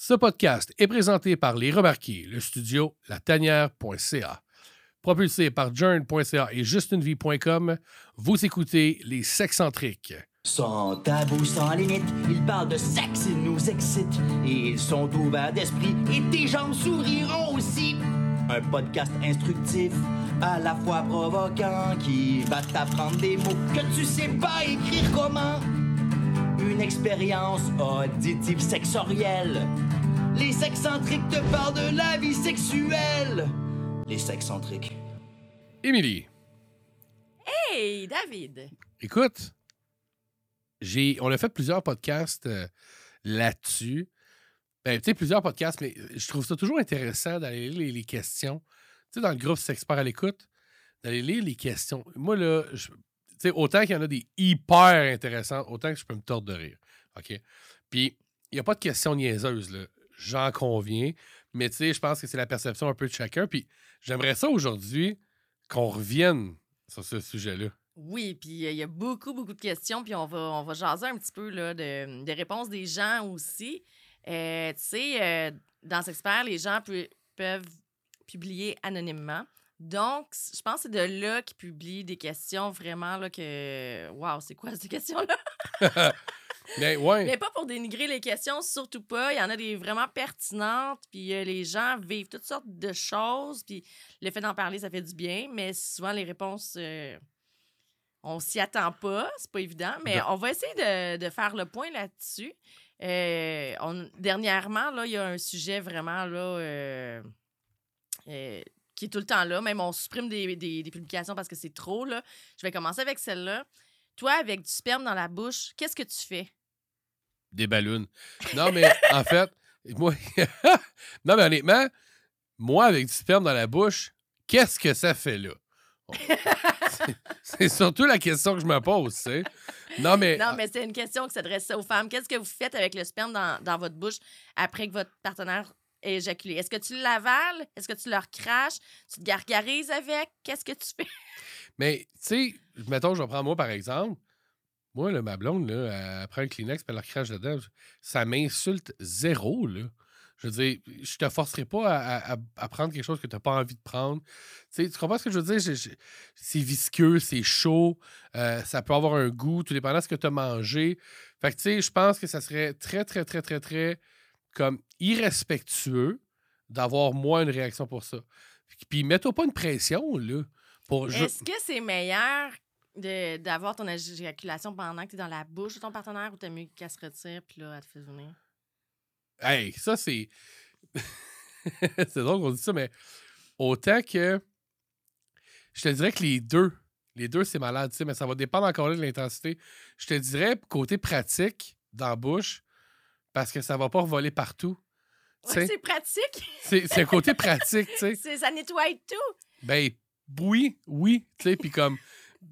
Ce podcast est présenté par Les Remarqués, le studio latanière.ca. Propulsé par journ.ca et justunevie.com, vous écoutez Les Sexcentriques. Sans tabou, sans limite, ils parlent de sexe, ils nous excitent. Et ils sont ouverts d'esprit, et tes jambes souriront aussi. Un podcast instructif, à la fois provoquant, qui va t'apprendre des mots que tu sais pas écrire comment. Une expérience auditive sexorielle. Les sexcentriques te parlent de la vie sexuelle. Les sexcentriques. Émilie, Hey, David! écoute, j'ai, on a fait plusieurs podcasts euh, là-dessus. Ben, tu sais, plusieurs podcasts, mais je trouve ça toujours intéressant d'aller lire les, les questions. Tu sais, dans le groupe Sexpert à l'écoute, d'aller lire les questions. Moi, là, je- sais, autant qu'il y en a des hyper intéressantes, autant que je peux me tordre de rire. OK? Puis, il n'y a pas de questions niaiseuses, là. J'en conviens. Mais tu sais, je pense que c'est la perception un peu de chacun. Puis, j'aimerais ça aujourd'hui qu'on revienne sur ce sujet-là. Oui, puis euh, il y a beaucoup, beaucoup de questions, puis on va, on va jaser un petit peu là, de, des réponses des gens aussi. Euh, tu sais, euh, dans Sexpert, les gens peuvent publier anonymement. Donc, je pense que c'est de là qu'ils publient des questions vraiment là, que. Waouh, c'est quoi ces questions-là? Mais ouais. Mais pas pour dénigrer les questions, surtout pas. Il y en a des vraiment pertinentes, puis euh, les gens vivent toutes sortes de choses, puis le fait d'en parler, ça fait du bien, mais souvent les réponses, euh, on s'y attend pas, c'est pas évident, mais Non. on va essayer de, de faire le point là-dessus. Euh, on- dernièrement, là, il y a un sujet vraiment là, euh, qui est tout le temps là. Même on supprime des, des- des publications parce que c'est trop. Là. Je vais commencer avec celle-là. Toi, avec du sperme dans la bouche, qu'est-ce que tu fais? Des ballons. Non, mais en fait, moi. non, mais honnêtement, moi, avec du sperme dans la bouche, qu'est-ce que ça fait là? C'est- C'est surtout la question que je me pose, tu sais. Non, mais. Non, mais c'est une question qui s'adresse aux femmes. Qu'est-ce que vous faites avec le sperme dans, dans votre bouche après que votre partenaire Est-ce que tu l'avales? Est-ce que tu leur craches? Tu te gargarises avec? Qu'est-ce que tu fais? Mais, tu sais, mettons, je prendre moi par exemple. Moi, là, ma blonde, là, elle prend un Kleenex puis elle crache dedans. Ça m'insulte zéro, là. Je veux dire, je te forcerai pas à, à- prendre quelque chose que tu n'as pas envie de prendre. Tu tu comprends ce que je veux dire? C'est visqueux, c'est chaud, euh, ça peut avoir un goût, tout dépendant de ce que tu as mangé. Fait que, tu sais, je pense que ça serait très, très, très, très, très comme irrespectueux d'avoir, moi, une réaction pour ça. Puis, mets-toi pas une pression, là. Pour, Est-ce que c'est meilleur d'avoir ton éjaculation pendant que tu es dans la bouche de ton partenaire ou t'as mieux qu'elle se retire puis là, elle te fait venir? Hey, ça, c'est. c'est drôle qu'on dit ça, mais autant que. Je te dirais que les deux, les deux, c'est malade, tu sais, mais ça va dépendre encore là de l'intensité. Je te dirais, côté pratique, dans la bouche, parce que ça va pas voler partout. Ouais, c'est pratique. c'est c'est un côté pratique, tu sais. Ça nettoie tout. Ben, oui, oui, tu sais, puis comme.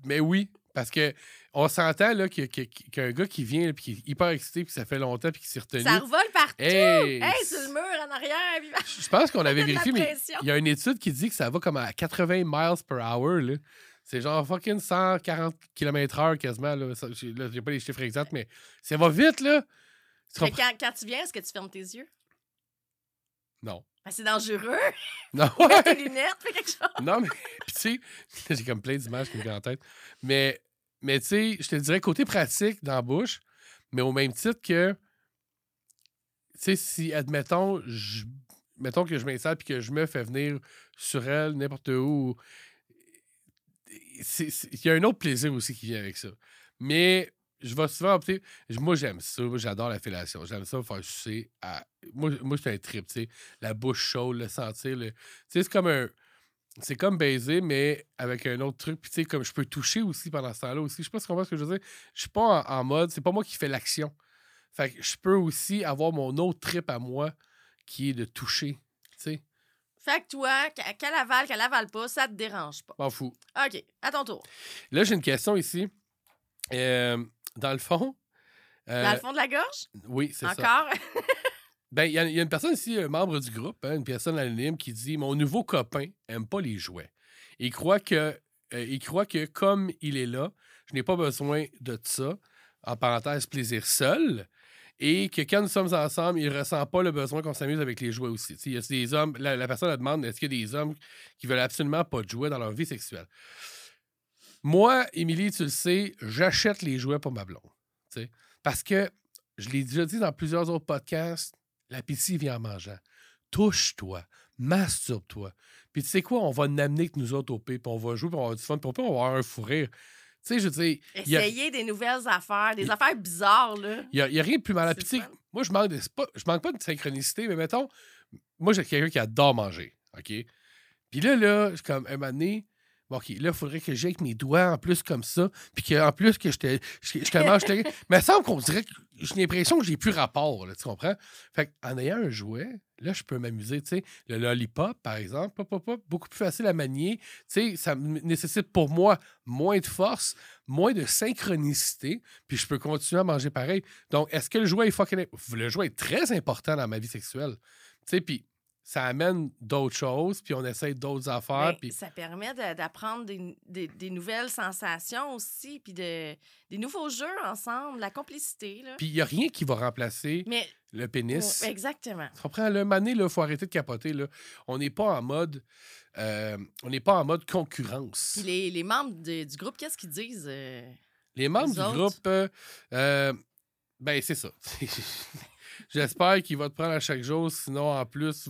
Mais oui, parce que on s'entend, là, que- que- qu'un gars qui vient, puis qui est hyper excité, puis ça fait longtemps, puis qui s'est retenu. Ça revole partout. Hey! Hey, sur le mur en arrière. puis- Je pense qu'on avait vérifié, mais il y a une étude qui dit que ça va comme à 80 miles per hour. là. C'est genre fucking 140 km/h quasiment. Là, là, j'ai pas les chiffres exacts, mais ça va vite, là. Mais quand, quand tu viens, est-ce que tu fermes tes yeux? Non. Ben, c'est dangereux. Non, tes lunettes, fais quelque chose. non, mais puis tu sais, j'ai comme plein d'images qui me viennent en tête. Mais, mais tu sais, je te dirais côté pratique dans la bouche, mais au même titre que, tu sais, si, admettons, je, mettons que je m'installe puis que je me fais venir sur elle, n'importe où, il y a un autre plaisir aussi qui vient avec ça. Mais je vais souvent opter. Moi, j'aime ça. Moi, j'adore la fellation. J'aime ça me faire sucer. À... Moi, moi c'est un trip, tu sais. La bouche chaude, le sentir. Le... Tu sais, c'est comme un. C'est comme baiser, mais avec un autre truc. Puis, tu sais, comme je peux toucher aussi pendant ce temps-là aussi. Je sais pas si tu comprends ce que je veux dire. Je suis pas en, en mode. C'est pas moi qui fais l'action. Fait que je peux aussi avoir mon autre trip à moi qui est de toucher. Tu sais, Fait que toi, qu- qu'elle avale, qu'elle avale pas, ça te dérange pas. m'en fous. OK, à ton tour. Là, j'ai une question ici. Euh, dans le fond. euh, Dans le fond de la gorge? Oui, c'est ça. Encore? Ben, il y, a- il y a une personne ici, un membre du groupe, hein, une personne anonyme, qui dit Mon nouveau copain aime pas les jouets. Il croit que, euh, il croit que comme il est là, je n'ai pas besoin de ça. En parenthèse, plaisir seul. et que quand nous sommes ensemble, il ne ressent pas le besoin qu'on s'amuse avec les jouets aussi. Il y a des hommes, la, la personne demande est-ce qu'il y a des hommes qui veulent absolument pas de jouets dans leur vie sexuelle? Moi, Émilie, tu le sais, j'achète les jouets pour ma blonde. Parce que, je l'ai déjà dit dans plusieurs autres podcasts, l'appétit vient en mangeant. Touche-toi, masturbe-toi. Puis tu sais quoi, on va n'amener que nous autres au P, puis on va jouer, puis on va avoir du fun, puis on peut avoir un fou rire. Tu sais, je veux dire, a- Essayer des nouvelles affaires, des affaires bizarres, là. il n'y a, rien de plus mal Puis. Moi, je manque, de, pas, je manque pas de synchronicité, mais mettons, moi, j'ai quelqu'un qui adore manger. OK? Puis là, là, je suis comme, un moment donné, bon, OK, là, il faudrait que j'aie avec mes doigts en plus comme ça, puis qu'en plus que je te- mais il semble qu'on dirait que j'ai l'impression que j'ai plus rapport, là, tu comprends? Fait en ayant un jouet, là, je peux m'amuser, tu sais. Le lollipop, par exemple, pop, pop, pop, beaucoup plus facile à manier. Tu sais, ça me nécessite pour moi moins de force, moins de synchronicité, puis je peux continuer à manger pareil. Donc, est-ce que le jouet est fucking. Le jouet est très important dans ma vie sexuelle? Tu sais, puis ça amène d'autres choses, puis on essaye d'autres affaires, Ben, puis. Ça permet de- d'apprendre des, des- des nouvelles sensations aussi, puis de, des nouveaux jeux ensemble, la complicité. Là. Puis il n'y a rien qui va remplacer Mais le pénis. Exactement. Tu comprends? Le mané, il faut arrêter de capoter. Là. On n'est pas en mode. euh, on n'est pas en mode concurrence. Puis les, les membres de- du groupe, qu'est-ce qu'ils disent? euh? Les membres du autres? groupe, euh, ben c'est ça. J'espère qu'il va te prendre à chaque jour, sinon en plus,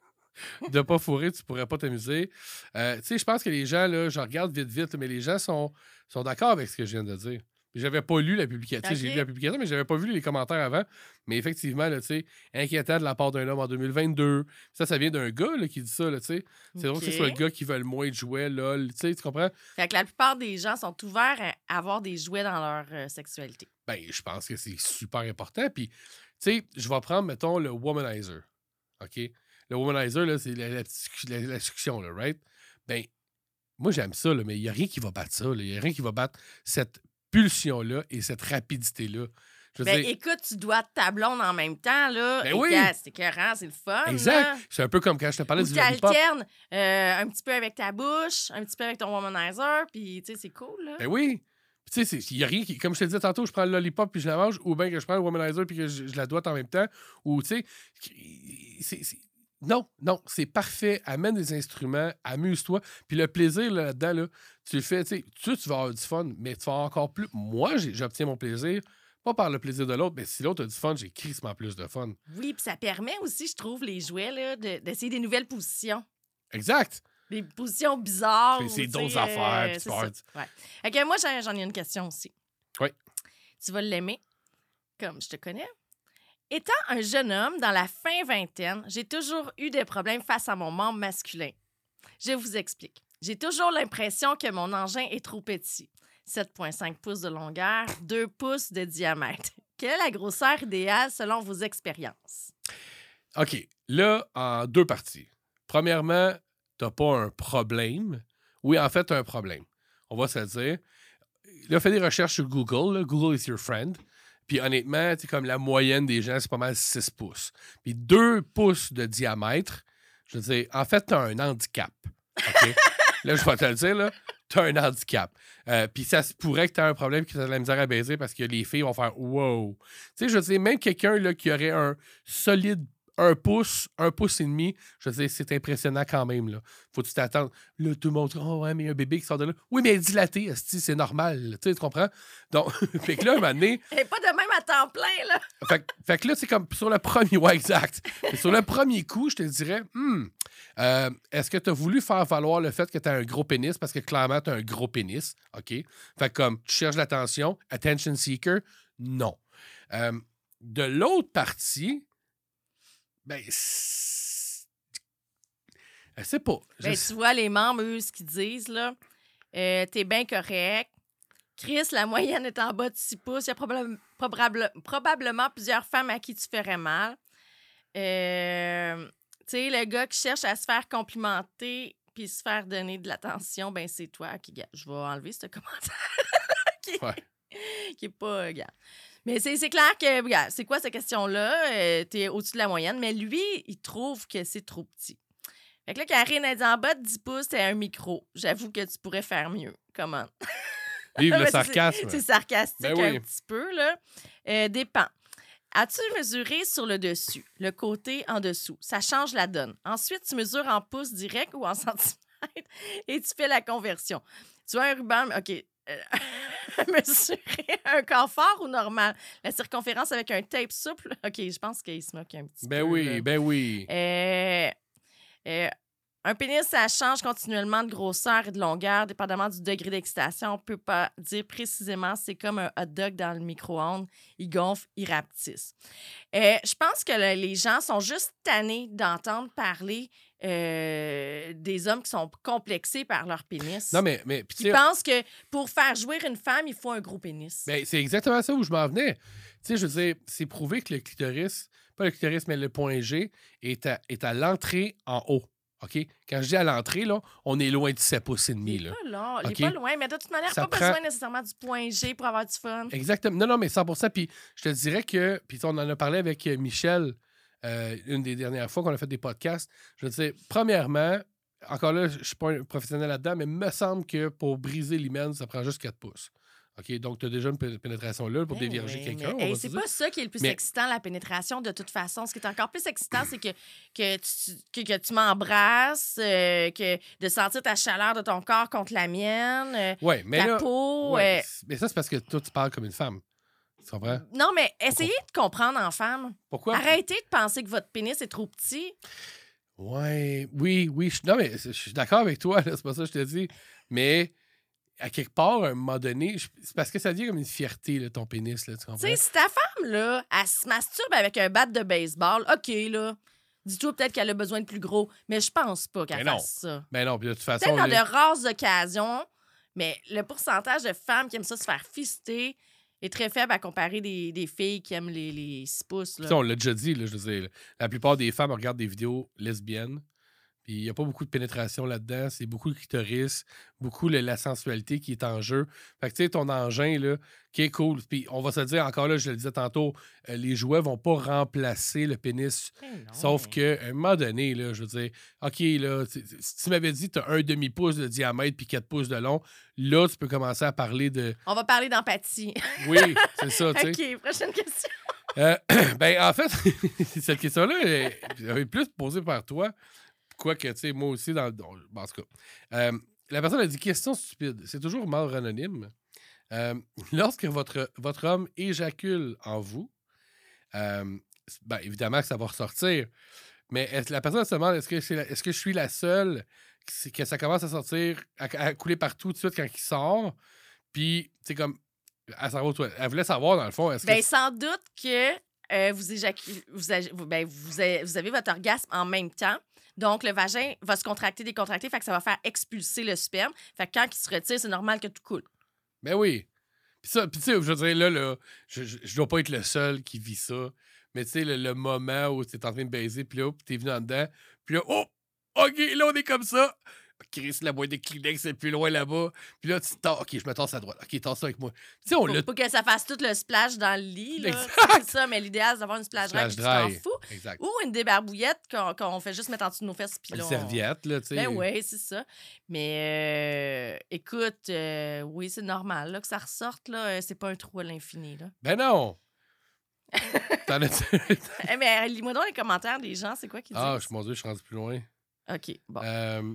de pas fourrer, tu pourrais pas t'amuser. Euh, tu sais, je pense que les gens, là, je regarde vite, vite, mais les gens sont, sont d'accord avec ce que je viens de dire. J'avais pas lu la publication. J'ai lu la publication, mais j'avais pas vu les commentaires avant. Mais effectivement, là, tu sais, inquiétant de la part d'un homme en 2022. Ça, ça vient d'un gars là, qui dit ça. là, tu sais. C'est drôle que ce soit le gars qui veut le moins de jouets, lol. Tu sais, tu comprends? Fait que la plupart des gens sont ouverts à avoir des jouets dans leur euh, sexualité. Ben, je pense que c'est super important. Puis, tu sais, je vais prendre, mettons, le womanizer. OK? Le womanizer, là, c'est la, la, là, right? Ben, moi, j'aime ça, là, mais il n'y a rien qui va battre ça. là. Il n'y a rien qui va battre cette pulsion-là et cette rapidité-là. Ben, dire, écoute, tu dois ta blonde en même temps, là. Ben Et oui. C'est écœurant, c'est le fun. exact. C'est un peu comme quand je te parlais Ou du tu alternes euh, un petit peu avec ta bouche, un petit peu avec ton womanizer, puis tu sais, c'est cool, là. Ben oui. Tu sais, il n'y a rien qui. Comme je te disais tantôt, je prends le lollipop puis je la mange, ou bien que je prends le womanizer puis que je, je la doite en même temps. Ou, tu sais, non, non, c'est parfait. Amène des instruments, amuse-toi. Puis le plaisir là, là-dedans, là, tu le fais, tu sais, tu, tu vas avoir du fun, mais tu vas avoir encore plus. Moi, j'obtiens mon plaisir, pas par le plaisir de l'autre, mais si l'autre a du fun, j'ai crissement plus de fun. Oui, puis ça permet aussi, je trouve, les jouets, d'essayer des nouvelles positions. Exact. Des positions bizarres. C'est d'autres affaires, puis tu c'est Ouais. Ok, moi, j'en j'en ai une question aussi. Oui. Tu vas l'aimer, comme je te connais. Étant un jeune homme dans la fin vingtaine, j'ai toujours eu des problèmes face à mon membre masculin. Je vous explique. J'ai toujours l'impression que mon engin est trop petit. 7,5 pouces de longueur, 2 pouces de diamètre. Quelle est la grosseur idéale selon vos expériences? OK. Là, en deux parties. Premièrement, t'as pas un problème. Oui, en fait, t'as un problème. On va se le dire. Là, fais des recherches sur Google. là. Google is your friend. Puis honnêtement, c'est comme la moyenne des gens, c'est pas mal 6 pouces. Puis 2 pouces de diamètre, je veux dire, en fait, t'as un handicap. Là, je vais te le dire, là, t'as un handicap. Euh, puis ça se pourrait que t'aies un problème, que t'as de la misère à baiser parce que les filles vont faire « wow ». Tu sais, je veux dire, même quelqu'un qui aurait un solide un pouce, un pouce et demi, je veux dire, c'est impressionnant quand même. Là. Faut que tu t'attends. Là, tout le monde dit Oh, ouais, mais il y a un bébé qui sort de là. Oui, mais elle est dilatée, c'est normal. Tu comprends? Donc, fait que là, un moment donné, Et pas de même à temps plein, là. fait, que- fait que là, c'est comme sur le premier. Ouais, exact. Et sur le premier coup, je te dirais Hmm, euh, est-ce que tu as voulu faire valoir le fait que tu as un gros pénis? Parce que clairement, tu as un gros pénis? OK? Fait que comme tu cherches l'attention, attention seeker, non. Euh, de l'autre partie, ben, c'est- je sais pas. Je Ben, sais- tu vois, les membres, eux, ce qu'ils disent, là, euh, t'es bien correct. Chris, la moyenne est en bas de 6 pouces. Il y a probable- probable- probablement plusieurs femmes à qui tu ferais mal. Euh, tu sais, le gars qui cherche à se faire complimenter puis se faire donner de l'attention, ben c'est toi qui... Je vais enlever ce commentaire qui, Ouais. qui est pas... euh, gars. Mais c'est clair que, regarde, c'est quoi cette question-là? Euh, T'es au-dessus de la moyenne, mais lui, il trouve que c'est trop petit. Fait que là, Karine a dit en bas de 10 pouces, c'est un micro. J'avoue que tu pourrais faire mieux. Comment? Vive le sarcasme. C'est sarcastique Ben oui. un petit peu, là. Euh, dépend. As-tu mesuré sur le dessus, le côté en dessous? Ça change la donne. Ensuite, tu mesures en pouces direct ou en centimètres et tu fais la conversion. Tu as un ruban, OK. Euh, mesurer un corps fort ou normal? La circonférence avec un tape souple? OK, je pense qu'il se moque un petit Ben peu. oui, là. ben oui. Euh, euh, un pénis, ça change continuellement de grosseur et de longueur, dépendamment du degré d'excitation. On peut pas dire précisément. C'est comme un hot dog dans le micro-ondes. Il gonfle, il rapetisse. Euh, je pense que le- les gens sont juste tannés d'entendre parler euh, des hommes qui sont complexés par leur pénis. Non, mais, mais Qui pensent que pour faire jouir une femme, il faut un gros pénis. ben, c'est exactement ça où je m'en venais. Tu sais, je veux dire, c'est prouvé que le clitoris, pas le clitoris, mais le point G, est à, est à l'entrée en haut. OK? Quand je dis à l'entrée, là, on est loin de 7 pouces et demi. il est Là. pas long, il est OK? pas loin, mais de toute manière, Ça pas prend- besoin nécessairement du point G pour avoir du fun. Exactement. Non, non, mais 100 Puis je te dirais que, puis on en a parlé avec euh, Michel euh, une des dernières fois qu'on a fait des podcasts. Je veux dire, premièrement, encore là, je ne suis pas un professionnel là-dedans, mais il me semble que pour briser l'hymen, ça prend juste 4 pouces. OK? Donc, tu as déjà une pé- pénétration là pour Ben dévierger quelqu'un. mais, hey, c'est pas ça qui est le plus Mais- excitant, la pénétration, de toute façon. Ce qui est encore plus excitant, c'est que, que tu, que, que tu m'embrasses, euh, que de sentir ta chaleur de ton corps contre la mienne, euh, Ouais, mais ta là. peau. ouais, euh, mais ça, c'est parce que toi, tu parles comme une femme. Tu comprends? Non, mais essayez de comprendre en femme. Pourquoi? Arrêtez de penser que votre pénis est trop petit. Ouais, oui, oui. je- non, mais je suis d'accord avec toi, c'est pas ça que je te dis. Mais à quelque part, à un moment donné, c'est parce que ça devient comme une fierté, là, ton pénis, là, tu comprends? Tu sais, si ta femme, là, elle se masturbe avec un bat de baseball, OK, là. Dis-toi peut-être qu'elle a besoin de plus gros, mais je pense pas qu'elle fasse ça. Mais non, puis de toute façon. Peut-être dans là- de rares occasions, mais le pourcentage de femmes qui aiment ça se faire fister est très faible à comparer des, des filles qui aiment les, les 6 pouces. Là. on l'a déjà dit, là, je veux dire, la plupart des femmes regardent des vidéos lesbiennes. Puis il n'y a pas beaucoup de pénétration là-dedans. C'est beaucoup le clitoris, beaucoup le- la sensualité qui est en jeu. Fait que tu sais, ton engin, là, qui est cool. Puis on va se dire, encore là, je le disais tantôt, euh, les jouets vont pas remplacer le pénis Eh Sauf qu'à un moment donné, là, je veux dire, OK, là, si tu m'avais dit que tu as un demi-pouce de diamètre puis 4 pouces de long, là, tu peux commencer à parler de. On va parler d'empathie. Oui, c'est ça, tu sais. OK, prochaine question. Euh, ben, en fait, cette question-là est est plus posée par toi. Quoique, tu sais, moi aussi, dans, dans- en tout cas. Euh, la personne a dit question stupide. C'est toujours mort anonyme. Euh, lorsque votre, votre homme éjacule en vous, euh, ben, évidemment que ça va ressortir. Mais la personne se demande est-ce que, c'est la- est-ce que je suis la seule que, ça commence à sortir, à, à couler partout tout de suite quand il sort? Puis, c'est comme. Elle. Elle voulait savoir, dans le fond, est-ce que. Ben, sans doute que euh, vous, vous, ben, vous, a- vous avez votre orgasme en même temps. Donc, le vagin va se contracter, décontracter, fait que ça va faire expulser le sperme. Fait que quand il se retire, c'est normal que tout coule. Ben oui. Puis ça, tu sais, je veux dire, là, là je, je, dois pas être le seul qui vit ça. Mais tu sais, le, le moment où tu es en train de baiser, puis là, puis t'es venu en dedans, puis là, oh, OK, là, on est comme ça. Chris, la boîte de Kleenex est plus loin là-bas. Puis là, tu t'as- OK, je me tasse à droite. OK, tasse ça avec moi. Tu sais, on Pour l'a pas que ça fasse tout le splash dans le lit. Là. C'est ça, mais l'idéal, c'est d'avoir une splash Splash puis tu t'en dry. fous. Exact. Ou une débarbouillette qu'on qu'on fait juste mettre en dessous de nos fesses. Puis Une on- serviette, là, tu sais. Ben oui, c'est ça. Mais euh, écoute, euh, oui, c'est normal là, que ça ressorte. là. Euh, C'est pas un trou à l'infini. là. Ben non. T'en as Eh, mais euh, lis-moi donc les commentaires des gens, c'est quoi qu'ils Ah, disent? je- mon Dieu, je suis rendu plus loin. OK, bon. Euh,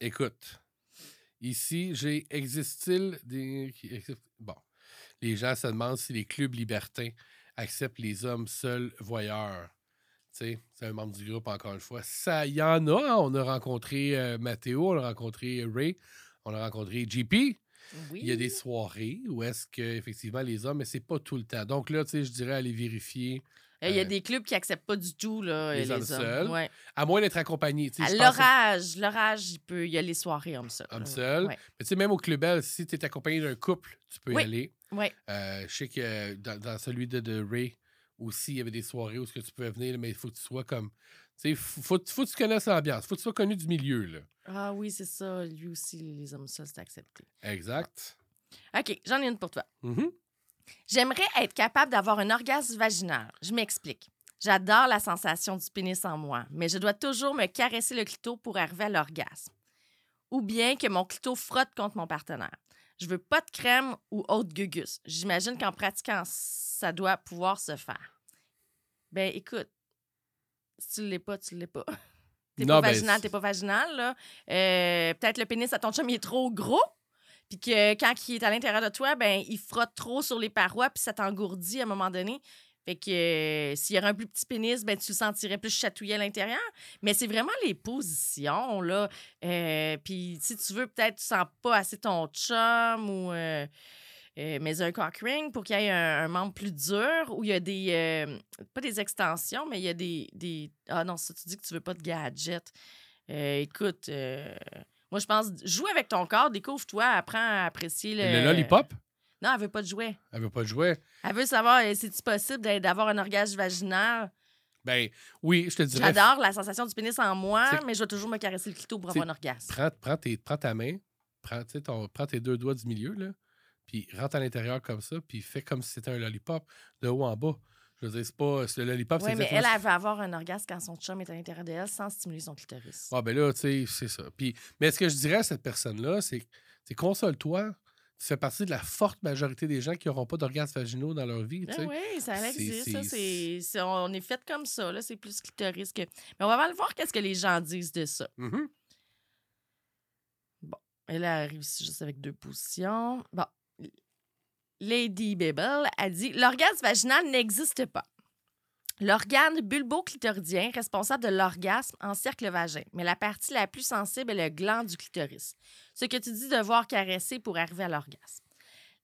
écoute, ici, j'ai existe-t-il des. Bon. Les gens se demandent si les clubs libertins acceptent les hommes seuls voyeurs. Tu sais, c'est un membre du groupe, encore une fois. Ça, il y en a. hein. On a rencontré euh, Mathéo, on a rencontré Ray, on a rencontré JP. oui. Il y a des soirées où est-ce que effectivement les hommes, mais c'est pas tout le temps. Donc là, tu sais, je dirais aller vérifier. Euh, Il y a euh, des clubs qui acceptent pas du tout là, les les, hommes hommes. seuls. Ouais. À moins d'être accompagné. tu sais, À que- L'orage, l'orage, il peut. Il y a les soirées hommes seuls. Homme là. seul. Ouais. Mais tu sais, même au Club Bell, si tu es accompagné d'un couple, tu peux Oui. y aller. Ouais. Euh, je sais que dans, dans celui de, de Ray aussi, il y avait des soirées où ce que tu pouvais venir, mais il faut que tu sois comme. Tu sais, faut, que tu connaisses l'ambiance. faut que tu sois connu du milieu, là. Ah oui, c'est ça. Lui aussi, les hommes seuls, c'est accepté. Exact. OK, j'en ai une pour toi. Mhm. J'aimerais être capable d'avoir un orgasme vaginal. Je m'explique. J'adore la sensation du pénis en moi, mais je dois toujours me caresser le clito pour arriver à l'orgasme. Ou bien que mon clito frotte contre mon partenaire. Je veux pas de crème ou autre gugus. J'imagine qu'en pratiquant, ça doit pouvoir se faire. Ben, écoute, si tu l'es pas, tu l'es pas. T'es pas ben, vaginal, t'es pas vaginal, là. Euh, Peut-être le pénis à ton chum, il est trop gros. Puis que quand il est à l'intérieur de toi, ben il frotte trop sur les parois, puis ça t'engourdit à un moment donné. Fait que euh, s'il y aurait un plus petit pénis, ben tu le sentirais plus chatouillé à l'intérieur. Mais c'est vraiment les positions, là. Euh, puis si tu veux, peut-être tu sens pas assez ton chum ou... euh, euh, mais un cock ring pour qu'il y ait un, membre plus dur où il y a des. pas des extensions, mais il y a des. Ah non, ça, tu dis que tu veux pas de gadget. Écoute, moi, je pense. Joue avec ton corps, découvre-toi, apprends à apprécier le. Le lollipop, Non, elle veut pas de jouet. elle veut pas de jouet. Elle veut savoir, euh, c'est-tu possible d'a- d'avoir un orgasme vaginal? Ben oui, je te dirais. J'adore la sensation du pénis en moi, C'est- mais je vais toujours me caresser le clito pour C'est- avoir un orgasme. Prends, prends, tes- prends ta main, prends, ton- prends tes deux doigts du milieu, là, puis rentre à l'intérieur comme ça, puis fais comme si c'était un lollipop de haut en bas. Je veux dire, c'est pas. c'est Le lollipop, Oui, c'est mais elle, elle veut avoir un orgasme quand son chum est à l'intérieur d'elle sans stimuler son clitoris. Ah, ben là, tu sais, c'est ça. Puis, mais ce que je dirais à cette personne-là, c'est c'est console-toi. Tu fais partie de la forte majorité des gens qui n'auront pas d'orgasme vaginaux dans leur vie. Ah oui, ça existe. ça, c'est- on est fait comme ça. là, C'est plus clitoris que. Mais on va voir qu'est-ce que les gens disent de ça. Mhm. Elle arrive ici juste avec deux positions. Bon. Lady Babel a dit L'orgasme vaginal n'existe pas. L'organe bulbo-clitoridien responsable de l'orgasme encercle le vagin, mais la partie la plus sensible est le gland du clitoris, ce que tu dis devoir caresser pour arriver à l'orgasme.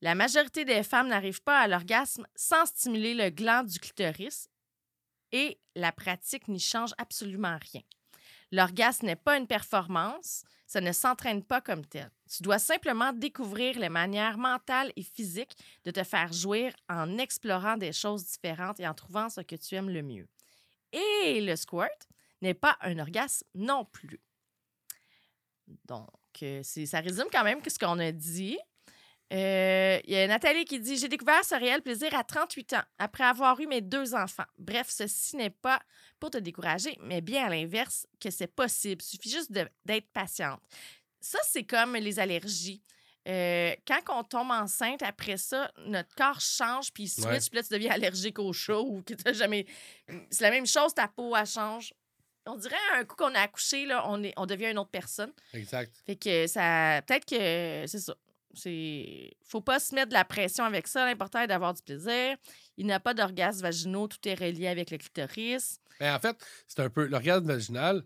La majorité des femmes n'arrivent pas à l'orgasme sans stimuler le gland du clitoris et la pratique n'y change absolument rien. L'orgasme n'est pas une performance, ça ne s'entraîne pas comme tel. Tu dois simplement découvrir les manières mentales et physiques de te faire jouir en explorant des choses différentes et en trouvant ce que tu aimes le mieux. Et le squirt n'est pas un orgasme non plus. Donc, euh, ça résume quand même ce qu'on a dit. Euh, Il y a Nathalie qui dit J'ai découvert ce réel plaisir à 38 ans, après avoir eu mes deux enfants. Bref, ceci n'est pas pour te décourager, mais bien à l'inverse, que c'est possible. Il suffit juste d'être patiente. Ça, c'est comme les allergies. Euh, quand on tombe enceinte, après ça, notre corps change, puis il switch, Ouais. puis là, tu deviens allergique au chaud ou que tu jamais. C'est la même chose, ta peau, elle change. On dirait un coup qu'on a accouché, là, on, est, on devient une autre personne. Exact. Fait que ça. Peut-être que c'est ça. C'est. Faut pas se mettre de la pression avec ça. L'important est d'avoir du plaisir. Il n'y a pas d'orgasme vaginaux. Tout est relié avec le clitoris. Mais en fait, c'est un peu. L'orgasme vaginal,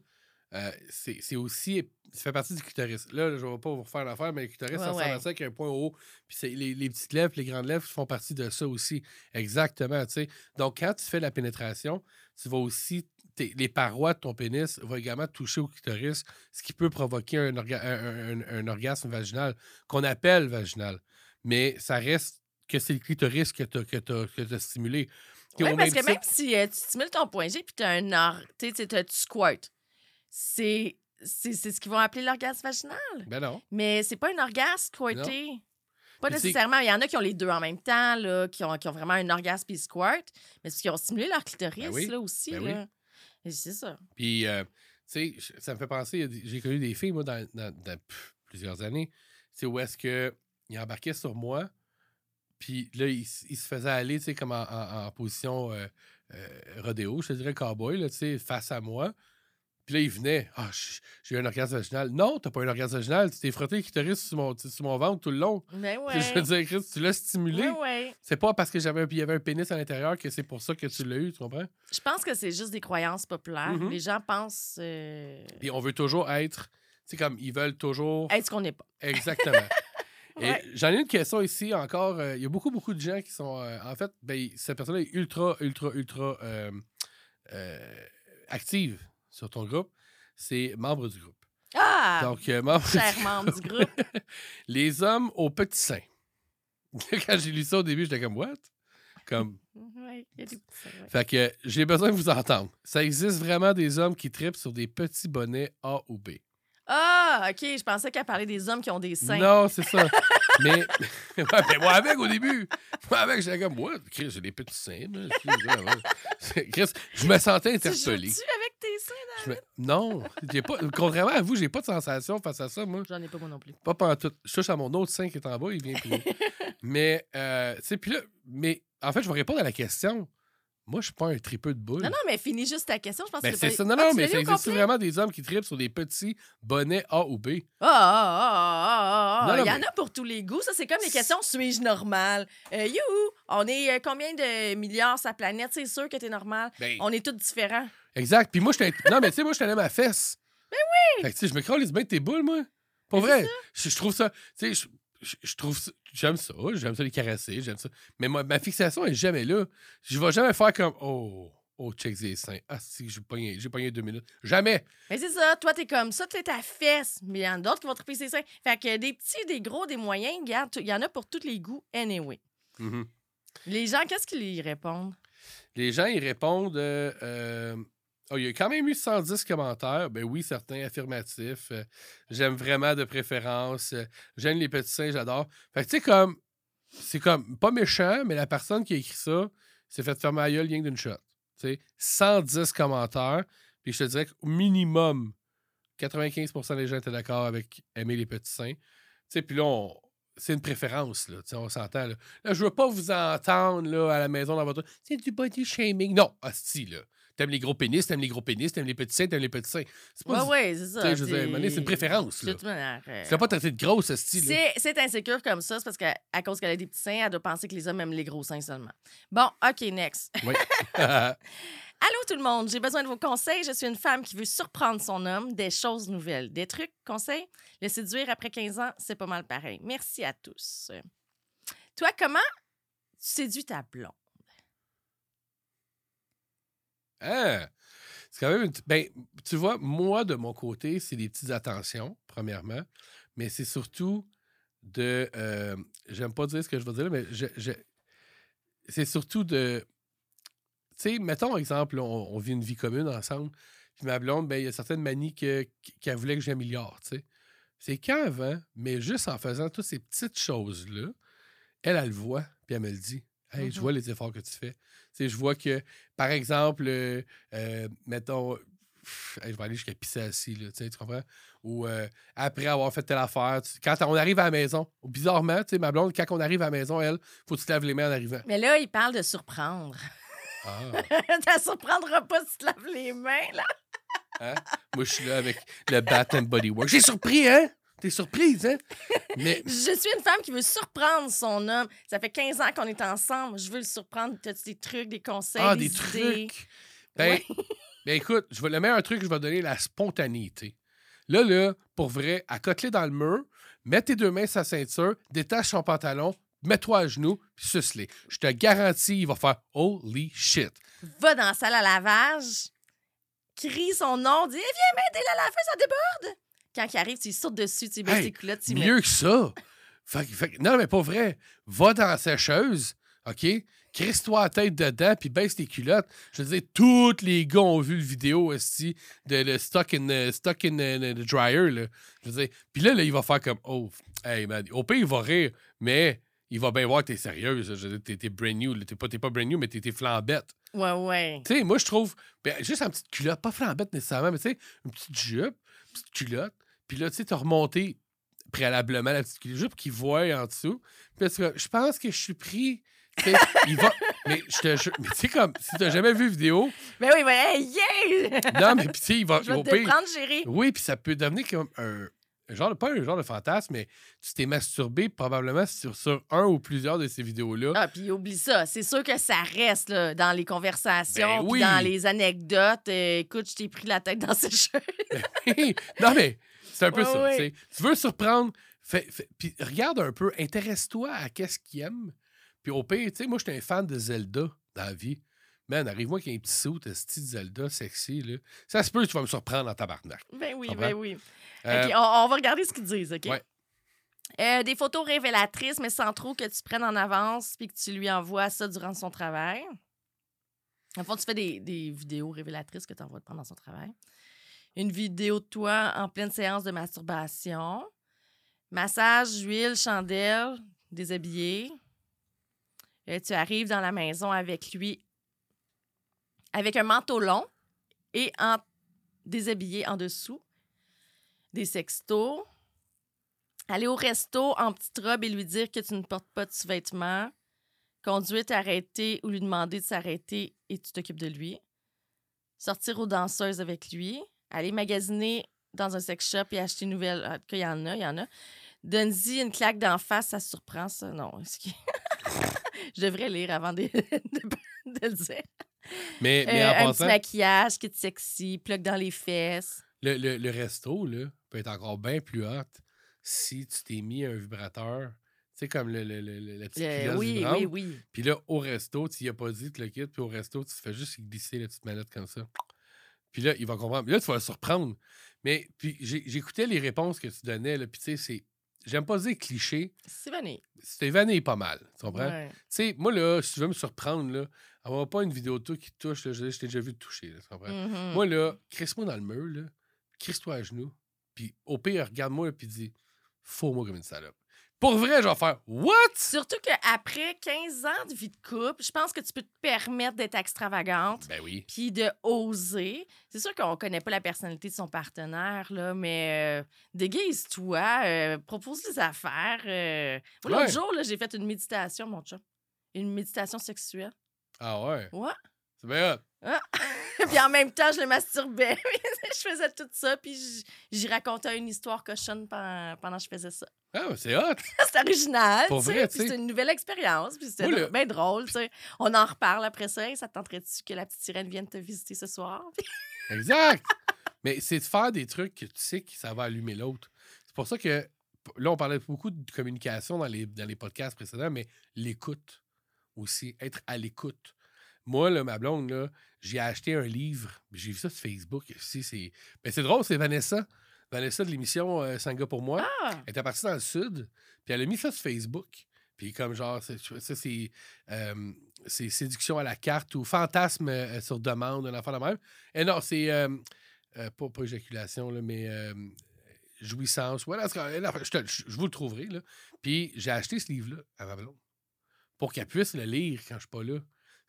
euh, c'est c'est aussi. Ça fait partie du clitoris. Là, je ne vais pas vous refaire l'affaire, mais le clitoris, Ouais, ça ressemble à ça avec un point haut. Puis les, les petites lèvres, les grandes lèvres font partie de ça aussi. Exactement, tu sais. Donc, quand tu fais la pénétration, tu vas aussi. Les parois de ton pénis vont également toucher au clitoris, ce qui peut provoquer un, orga- un- un- un- un orgasme vaginal, qu'on appelle vaginal. Mais ça reste que c'est le clitoris que tu as, stimulé. Puis Oui, parce que même si euh, tu stimules ton point G puis tu as un or... tu sais, c'est ce qu'ils vont appeler l'orgasme vaginal. Ben non. Mais c'est pas un orgasme squirté. Pas nécessairement. Il y en a qui ont les deux en même temps, là, qui, ont, qui ont vraiment un orgasme puis squirt, mais c'est qu'ils ont stimulé leur clitoris Ben oui. là, aussi. Ben oui. là. Et c'est ça. Puis, euh, tu sais, ça me fait penser, j'ai connu des filles, moi, dans, plusieurs années, tu où est-ce qu'ils embarquaient sur moi, puis là, ils, se faisaient aller, tu sais, comme en position euh, euh, rodéo, je te dirais cowboy, là, tu sais, face à moi. Puis là, ils venaient, ah, j'ai eu un orgasme vaginal. Non, t'as pas eu un orgasme vaginal, tu t'es frotté le clitoris sur mon, sur mon ventre tout le long. Ben Tu sais, Je veux ouais. dire, Chris, tu l'as stimulé. Ouais, ouais. C'est pas parce que j'avais il y avait un pénis à l'intérieur que c'est pour ça que tu l'as eu, tu comprends? Je pense que c'est juste des croyances populaires. Mhm. Les gens pensent euh, Puis on veut toujours être, tu sais, comme ils veulent toujours. être ce qu'on n'est pas. Exactement. Et Ouais. j'en ai une question ici encore. euh, Il y a beaucoup, beaucoup de gens qui sont. euh, en fait, ben, cette personne est ultra, ultra, ultra euh, euh, active sur ton groupe. C'est membre du groupe. Ah! Donc, euh, membre cher du- membre du groupe. Les hommes au petit sein. Quand j'ai lu ça au début, j'étais comme, what? Comme, Oui, il y a des petits seins, ouais. fait que j'ai besoin de vous entendre. Ça existe vraiment des hommes qui tripent sur des petits bonnets A ou B. Ah, OK, je pensais qu'elle parlait des hommes qui ont des seins. Non, c'est ça. mais, ouais, mais moi avec au début. Moi avec, j'étais comme, what? Chris, j'ai des petits seins. là. Chris, je me sentais Tu interpellé. joues-tu avec tes seins me- Non, j'ai pas... contrairement à vous, j'ai pas de sensation face à ça, moi. J'en ai pas moi non plus. Pas pendant tout. Je touche à mon autre sein qui est en bas, il vient plus. mais, euh, tu sais, puis là, mais en fait, je vais répondre à la question. Moi, je suis pas un tripeux de boule. Non, non, mais finis juste ta question. Je pense Ben, que c'est t'as- ça. Non, Ah, non, tu mais ça existe vraiment des hommes qui tripent sur des petits bonnets A ou B. Ah, ah, ah, ah, ah, ah. Il y en mais- a pour tous les goûts. Ça, c'est comme les questions suis-je normal? Euh, youhou! On est euh, combien de milliards sur la planète? C'est sûr que t'es normal. Ben, On est tous différents. Exact. Puis moi, je Non, mais tu sais, moi, je tenais ma fesse. Ben oui! Fait que, tu sais, je me crée les bains de tes boules, moi. Pour Ben, c'est vrai. Je, je trouve ça. Tu sais, je, trouve. J'aime ça. J'aime ça les caresser. J'aime ça. Mais moi, ma fixation est jamais là. Je vais jamais faire comme. Oh, oh, check les seins. Ah, si, j'ai pogné, j'ai pogné deux minutes. Jamais. Mais c'est ça. Toi, t'es comme ça. T'es ta fesse. Mais il y en a d'autres qui vont triper ses seins. Fait que des petits, des gros, des moyens, regarde, il y en a pour tous les goûts, anyway. Mhm. Les gens, qu'est-ce qu'ils y répondent? Les gens, ils répondent. euh, euh, oh, il y a quand même eu 110 commentaires. Ben oui, certains affirmatifs. Euh, J'aime vraiment de préférence. Euh, J'aime les petits seins, j'adore. Fait que tu sais, comme. C'est comme pas méchant, mais la personne qui a écrit ça s'est fait fermer la gueule rien d'une shot. Tu sais, 110 commentaires. Puis je te dirais qu'au minimum, 95% des gens étaient d'accord avec aimer les petits seins. Tu sais, puis là, c'est une préférence, là. On s'entend, là. Là, je veux pas vous entendre, là, à la maison dans votre. C'est du body shaming. Non, hostie, là. T'aimes les gros pénis, t'aimes les gros pénis, t'aimes les petits seins, t'aimes les petits seins. C'est pas Ouais, du- ouais, c'est ça. c'est une préférence, De là. toute manière, euh, Tu pas traiter de grosse, hostie, là. C'est c'est insécure comme ça, c'est parce qu'à à cause qu'elle a des petits seins, elle doit penser que les hommes aiment les gros seins seulement. Bon, OK, next. Oui. Allô tout le monde, j'ai besoin de vos conseils. Je suis une femme qui veut surprendre son homme, des choses nouvelles, des trucs, conseils? Le séduire après 15 ans, c'est pas mal pareil. Merci à tous. Toi, comment tu séduis ta blonde? Hein? C'est quand même une... Ben, tu vois, moi, de mon côté, c'est des petites attentions, premièrement, mais c'est surtout de... euh, J'aime pas dire ce que je veux dire, mais je, je- c'est surtout de... Tu sais, mettons, exemple, on, vit une vie commune ensemble, puis ma blonde, ben, il y a certaines manies que- qu'elle voulait que j'améliore, tu sais. C'est qu'avant, mais juste en faisant toutes ces petites choses-là, elle, elle le voit, puis elle me le dit. Hey, je Mhm. vois les efforts que tu fais. Je vois que, par exemple, euh, euh, mettons, pff, hey, je vais aller jusqu'à pisser assis, là, tu comprends? Ou euh, après avoir fait telle affaire, tu- quand on arrive à la maison, bizarrement, tu sais, ma blonde, quand on arrive à la maison, elle, faut que tu te laves les mains en arrivant. Mais là, il parle de surprendre. Ah, Ça surprendra pas si tu te laves les mains, là. hein? Moi, je suis là avec le Bat and Body Work. J'ai surpris, hein? T'es surprise, hein? Mais Je suis une femme qui veut surprendre son homme. Ça fait 15 ans qu'on est ensemble. Je veux le surprendre. T'as des trucs, des conseils, Ah, des, des idées? trucs. Ben, ben écoute, je vais, le meilleur truc que je vais donner, la spontanéité. Là, là, pour vrai, à côté dans le mur, mets tes deux mains sur sa ceinture, détache son pantalon, mets-toi à genoux, puis suce-les. Je te garantis, il va faire holy shit. Va dans la salle à lavage, crie son nom, dit Eh, Viens m'aider, la laveuse, ça déborde. Quand il arrive, tu sautes dessus, tu baisses Hey, tes culottes, tu mets- Mieux que ça. Fait que- fait non, mais pas vrai. Va dans la sécheuse, OK? Crisse-toi la tête dedans, puis baisse tes culottes. Je veux dire, tous les gars ont vu le vidéo aussi de le stock in, the- stock in the, the dryer. Là. Je veux dire, puis là, là, il va faire comme, oh, hey man, au pire, il va rire, mais il va bien voir que t'es sérieuse. Je veux dire, t'es, brand new. T'es pas, pas brand new, mais t'es, t'es flambette. Ouais, ouais. Tu sais, moi, je trouve, ben, juste une petite culotte, pas flambette nécessairement, mais tu sais, une petite jupe, une petite culotte. Puis là, tu sais, t'as remonté préalablement la petite culotte, pour qu'il voie en dessous. Puis là, je pense que je suis pris. Il va. Mais je te jure, mais tu sais, comme, si t'as jamais vu vidéo, Mais oui, mais hey, yeah! non, mais puis tu sais, il va. Je vais te pire- prendre, chérie. oui, puis ça peut devenir comme un. Genre, pas un genre de fantasme, mais tu t'es masturbé probablement sur, sur un ou plusieurs de ces vidéos-là. Ah, puis oublie ça. C'est sûr que ça reste là, dans les conversations, Ben puis dans les anecdotes. Euh, écoute, je t'ai pris la tête dans ses cheveux. non, mais c'est un peu Ouais, ça. ouais. tu veux surprendre, puis regarde un peu, intéresse-toi à qu'est-ce qu'il aime. Puis au pire, tu sais, moi, j'étais un fan de Zelda dans la vie. Man, arrive-moi qu'il y ait un petit saut, de style Zelda sexy, là. Ça se peut que tu vas me surprendre en tabarnak. Ben oui, ben oui. Euh, OK, on, on va regarder ce qu'ils disent, OK? Ouais. Euh, des photos révélatrices, mais sans trop que tu prennes en avance puis que tu lui envoies ça durant son travail. En fond, tu fais des, des vidéos révélatrices que tu envoies pendant son travail. Une vidéo de toi en pleine séance de masturbation. Massage, huile, chandelle, déshabillé. Euh, tu arrives dans la maison avec lui avec un manteau long et en déshabiller en dessous, des sextos, aller au resto en petite robe et lui dire que tu ne portes pas de sous-vêtements, conduire t'arrêter ou lui demander de s'arrêter et tu t'occupes de lui, sortir aux danseuses avec lui, aller magasiner dans un sex shop et acheter une nouvelle. En tout cas, il y en a, il y en a. Donne-y une claque d'en face, ça surprend ça. Non, est-ce que- je devrais lire avant de, de- de le dire. Mais, mais Euh, en un petit maquillage, kit sexy, plug dans les fesses. le, le- le resto là, peut être encore bien plus hot si tu t'es mis un vibrateur. Tu sais, comme le, le, la petite Euh, oui, vibrante. oui, oui. Puis là, au resto, tu y as pas dit, tu le quittes, puis au resto, tu te fais juste glisser la petite manette comme ça. Puis là, il va comprendre. Puis là, tu vas le surprendre. Mais puis j'écoutais les réponses que tu donnais, là, puis tu sais, c'est. J'aime pas dire cliché, C'est vanné. c'était vanné pas mal. Tu comprends? Ouais. Tu sais, moi, là, si tu veux me surprendre, là, avoir pas une vidéo de toi qui te touche, là, je je t'ai déjà vu te toucher, là, tu comprends? Mhm. Moi, là, crisse-moi dans le mur, là, crisse-toi à genoux, puis au pire, regarde-moi, puis dis, faux-moi comme une salope. Pour vrai, je vais faire, what? Surtout qu'après 15 ans de vie de couple, je pense que tu peux te permettre d'être extravagante Ben oui. puis de oser. C'est sûr qu'on connaît pas la personnalité de son partenaire, là, mais euh, déguise-toi, euh, propose des affaires. euh. L'autre Ouais. jour, là, j'ai fait une méditation, mon chat. Une méditation sexuelle. Ah ouais? Ouais. C'est bien hot. puis en même temps, je le masturbais. je faisais tout ça, puis j'y racontais une histoire cochonne pendant, pendant que je faisais ça. Ah, c'est hot. C'est original, Pour tu sais, une nouvelle expérience, puis c'était le- bien drôle, tu sais. On en reparle après ça. Hey, Ça te tenterait-tu que la petite sirène vienne te visiter ce soir? Exact. Mais c'est de faire des trucs que tu sais que ça va allumer l'autre. C'est pour ça que là, on parlait beaucoup de communication dans les, dans les podcasts précédents, mais l'écoute aussi, être à l'écoute. Moi, là, ma blonde, là, j'ai acheté un livre. J'ai vu ça sur Facebook. c'est ben, c'est drôle, c'est Vanessa. Vanessa de l'émission euh, Sanga pour moi. Ah! Elle était partie dans le sud, puis elle a mis ça sur Facebook. Puis comme genre, c'est- ça, c'est euh, c'est séduction à la carte ou fantasme euh, sur demande, un enfant de même. Et non, c'est euh, pas, pas éjaculation, là, mais jouissance. Non, je, te- je- je vous le trouverai. Là. Puis j'ai acheté ce livre-là à ma blonde pour qu'elle puisse le lire quand je suis pas là.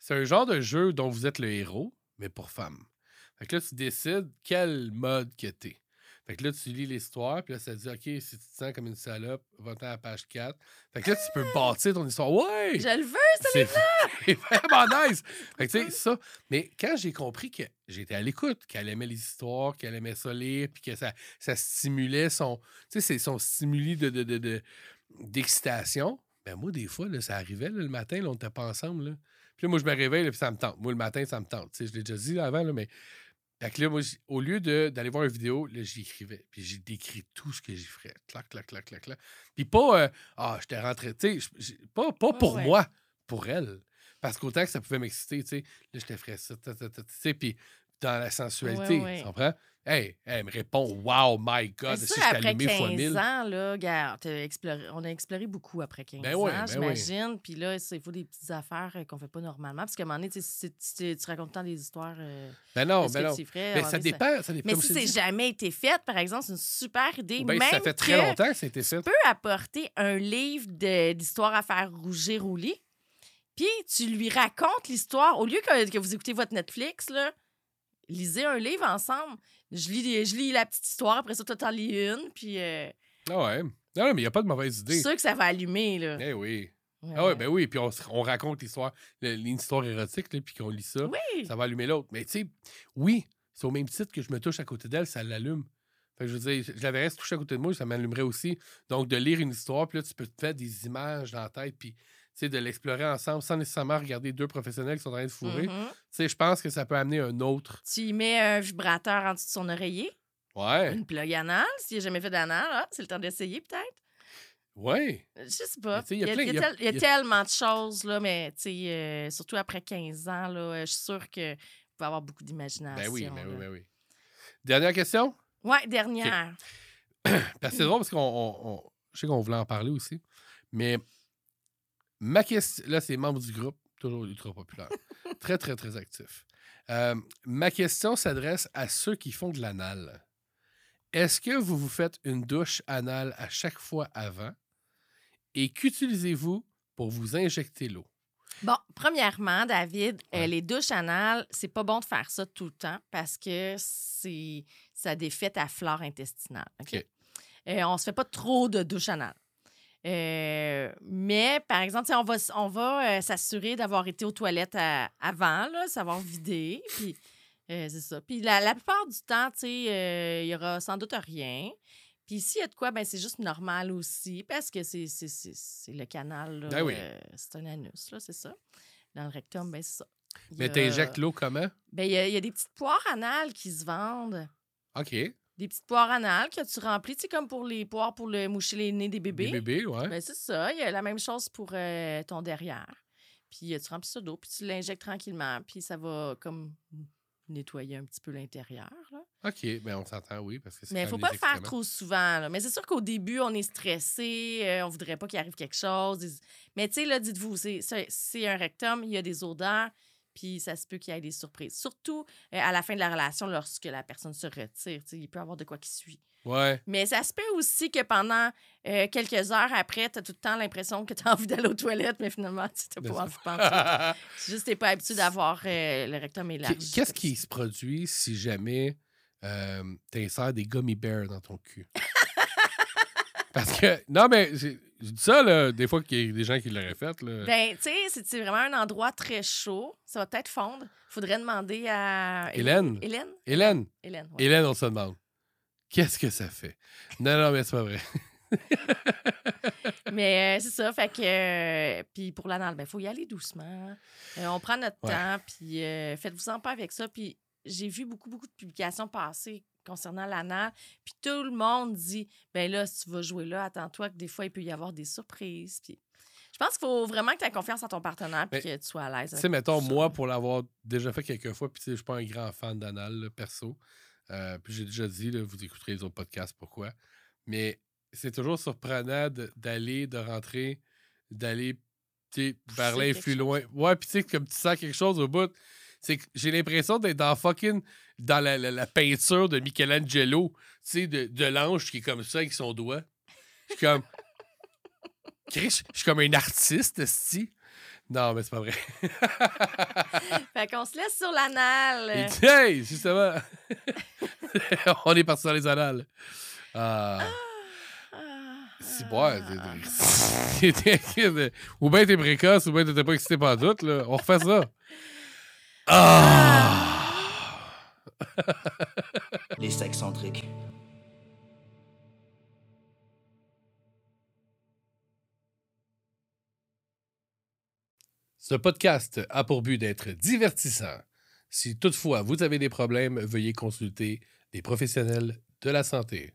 C'est un genre de jeu dont vous êtes le héros, mais pour femmes. Fait que là, tu décides quel mode que t'es. Fait que là, tu lis l'histoire, puis là, ça te dit, OK, si tu te sens comme une salope, va-t'en à la page 4. Fait que là, tu peux bâtir ton histoire. Ouais! Je le veux, ça! C'est c'est vraiment nice. Fait que, tu sais, ça. Mais quand j'ai compris que j'étais à l'écoute, qu'elle aimait les histoires, qu'elle aimait ça lire, puis que ça, ça stimulait son. Tu sais, c'est son stimuli de, de, de- de- d'excitation. Ben, moi, des fois, là, ça arrivait là, le matin, là, on n'était pas ensemble. Là. Puis là, moi, je me réveille, puis ça me tente. Moi, le matin, ça me tente. Je l'ai déjà dit avant, là, mais. Fait que là, moi, au lieu d'aller voir une vidéo, là, j'y écrivais. Puis j'ai décrit tout ce que j'y ferais. Clac, clac, clac, clac, clac. Puis pas, euh, ah, je t'ai rentré, tu sais, pas, pas Ouais, pour ouais. moi, pour elle. Parce qu'autant que ça pouvait m'exciter, tu sais, là, je te ferais ça, tu sais, puis dans la sensualité, Ouais, ouais. tu comprends? Hey, elle me répond, wow, my Mais God, si je t'ai après allumé fois 15 mille. ans, là, regarde, exploré- on a exploré beaucoup après 15 Ben ouais, ans, ben j'imagine. Puis là, c'est- il faut des petites affaires euh, qu'on fait pas normalement. Parce qu'à un moment donné, tu, sais, si tu, tu racontes tant des histoires. euh, Ben non, ben non. moment ça donné, dépend, ça dépend. Mais si c'est jamais été fait, par exemple, c'est une super idée. Ben, Même ça fait très que longtemps que ça a été fait. Tu peux apporter un livre d'histoire à faire rougir au lit, puis tu lui racontes l'histoire. Au lieu que, que vous écoutez votre Netflix, là, lisez un livre ensemble. Je lis, je lis la petite histoire, après ça, t'en lis une, puis euh, Ah ouais. Non, non, mais il n'y a pas de mauvaise c'est idée. sûr que ça va allumer, là. Eh oui. Ouais. Ah ouais, ben oui, puis on, raconte l'histoire, l'histoire érotique, là, puis qu'on lit ça, Oui. ça va allumer l'autre. Mais tu sais, oui, c'est au même titre que je me touche à côté d'elle, ça l'allume. Fait que je veux dire, je la verrais se toucher à côté de moi, ça m'allumerait aussi. Donc, de lire une histoire, puis là, tu peux te faire des images dans la tête, puis de l'explorer ensemble sans nécessairement regarder deux professionnels qui sont en train de fourrer. Sais, je pense que ça peut amener un autre. Tu y mets un vibrateur en dessous de son oreiller, Ouais, une plug anal. S'il n'a jamais fait d'anal, ah, c'est le temps d'essayer, peut-être. ouais. Je sais pas. Il y a, y y tellement de choses, là, mais euh, surtout après 15 ans, là, euh, je suis sûre que vous pouvez avoir beaucoup d'imagination. Ben oui, ben oui, ben oui. Dernière question? Ouais, dernière. C'est drôle parce qu'on. on- on- je sais qu'on voulait en parler aussi. Mais ma question. Là, c'est membre du groupe, toujours ultra populaire. très, très, très actif. Euh, ma question s'adresse à ceux qui font de l'anal. Est-ce que vous vous faites une douche anale à chaque fois avant? Et qu'utilisez-vous pour vous injecter l'eau? Bon, premièrement, David, euh, les douches anales, c'est pas bon de faire ça tout le temps parce que c'est ça défait ta flore intestinale. OK? OK. Euh, on se fait pas trop de douches anales. Euh, mais, par exemple, on va, on va euh, s'assurer d'avoir été aux toilettes à- avant, là, savoir vider. Puis, euh, c'est ça. Puis, la, la plupart du temps, tu sais, euh, il y aura sans doute rien. Puis, s'il y a de quoi, ben c'est juste normal aussi parce que c'est c'est- c'est- c'est le canal. là, Ben oui. euh, c'est un anus, là, c'est ça. Dans le rectum, ben c'est ça. Y Mais a- t'injectes l'eau comment? Ben, il y, y a des petites poires anales qui se vendent. OK. Des petites poires anales que tu remplis, tu sais, comme pour les poires pour le moucher les nez des bébés. Des bébés, ouais. Ben, c'est ça. Il y a la même chose pour euh, ton derrière. Puis euh, tu remplis ça d'eau, puis tu l'injectes tranquillement, puis ça va comme nettoyer un petit peu l'intérieur. là. OK, ben on s'entend, oui, parce que Mais il quand faut pas le faire trop souvent. là. Mais c'est sûr qu'au début, on est stressé, euh, on voudrait pas qu'il arrive quelque chose. Mais tu sais, là, dites-vous, c'est un rectum, il y a des odeurs, puis ça se peut qu'il y ait des surprises. Surtout euh, à la fin de la relation, lorsque la personne se retire. tu Il peut y avoir de quoi qui suit. Ouais. Mais ça se peut aussi que pendant euh, quelques heures après, tu as tout le temps l'impression que tu as envie d'aller aux toilettes, mais finalement, tu n'as pas envie de penser. C'est juste que tu pas habitué d'avoir euh, le rectum élargi. Qu'est-ce qui se produit si jamais euh, t'insères des gummy bears dans ton cul? Parce que, non, mais je dis ça, là, des fois qu'il y a des gens qui l'auraient fait. Là. Ben, tu sais, c'est vraiment un endroit très chaud. Ça va peut-être fondre. Faudrait demander à. Hélène. Hélène? Hélène, Hélène, ouais. Hélène, on se demande. Qu'est-ce que ça fait? Non, non, mais c'est pas vrai. Mais euh, c'est ça, fait que. euh, puis pour ben, il faut y aller doucement. Euh, on prend notre Ouais. temps, puis euh, faites-vous-en pas avec ça. Puis j'ai vu beaucoup, beaucoup de publications passer concernant l'anal. Puis tout le monde dit, ben là, si tu vas jouer là, attends-toi que des fois, il peut y avoir des surprises. Puis je pense qu'il faut vraiment que tu aies confiance en ton partenaire, puis que tu sois à l'aise. Tu sais, mettons, moi, pour l'avoir déjà fait quelques fois, puis je suis pas un grand fan d'anal, perso. Euh, puis j'ai déjà dit, là, vous écouterez les autres podcasts, pourquoi. Mais c'est toujours surprenant d'aller, de, rentrer, d'aller tu sais, vers quelque l'influent. Ouais, puis tu sais, comme tu sens quelque chose au bout, c'est que j'ai l'impression d'être dans fucking. dans la, la- la peinture de Michelangelo, tu sais, de, de l'ange qui est comme ça avec son doigt. Je suis comme. Chris, je suis comme un artiste, esti. Non, mais c'est pas vrai. Fait qu'on se laisse sur l'anal. Hey, justement. On est parti dans les annales. Ah, Ah, c'est ah, bon. ou bien t'es précoce, ou bien t'étais pas excité par tout. Là. On refait ça. Les sexcentriques. Ce podcast a pour but d'être divertissant. Si toutefois vous avez des problèmes, veuillez consulter des professionnels de la santé.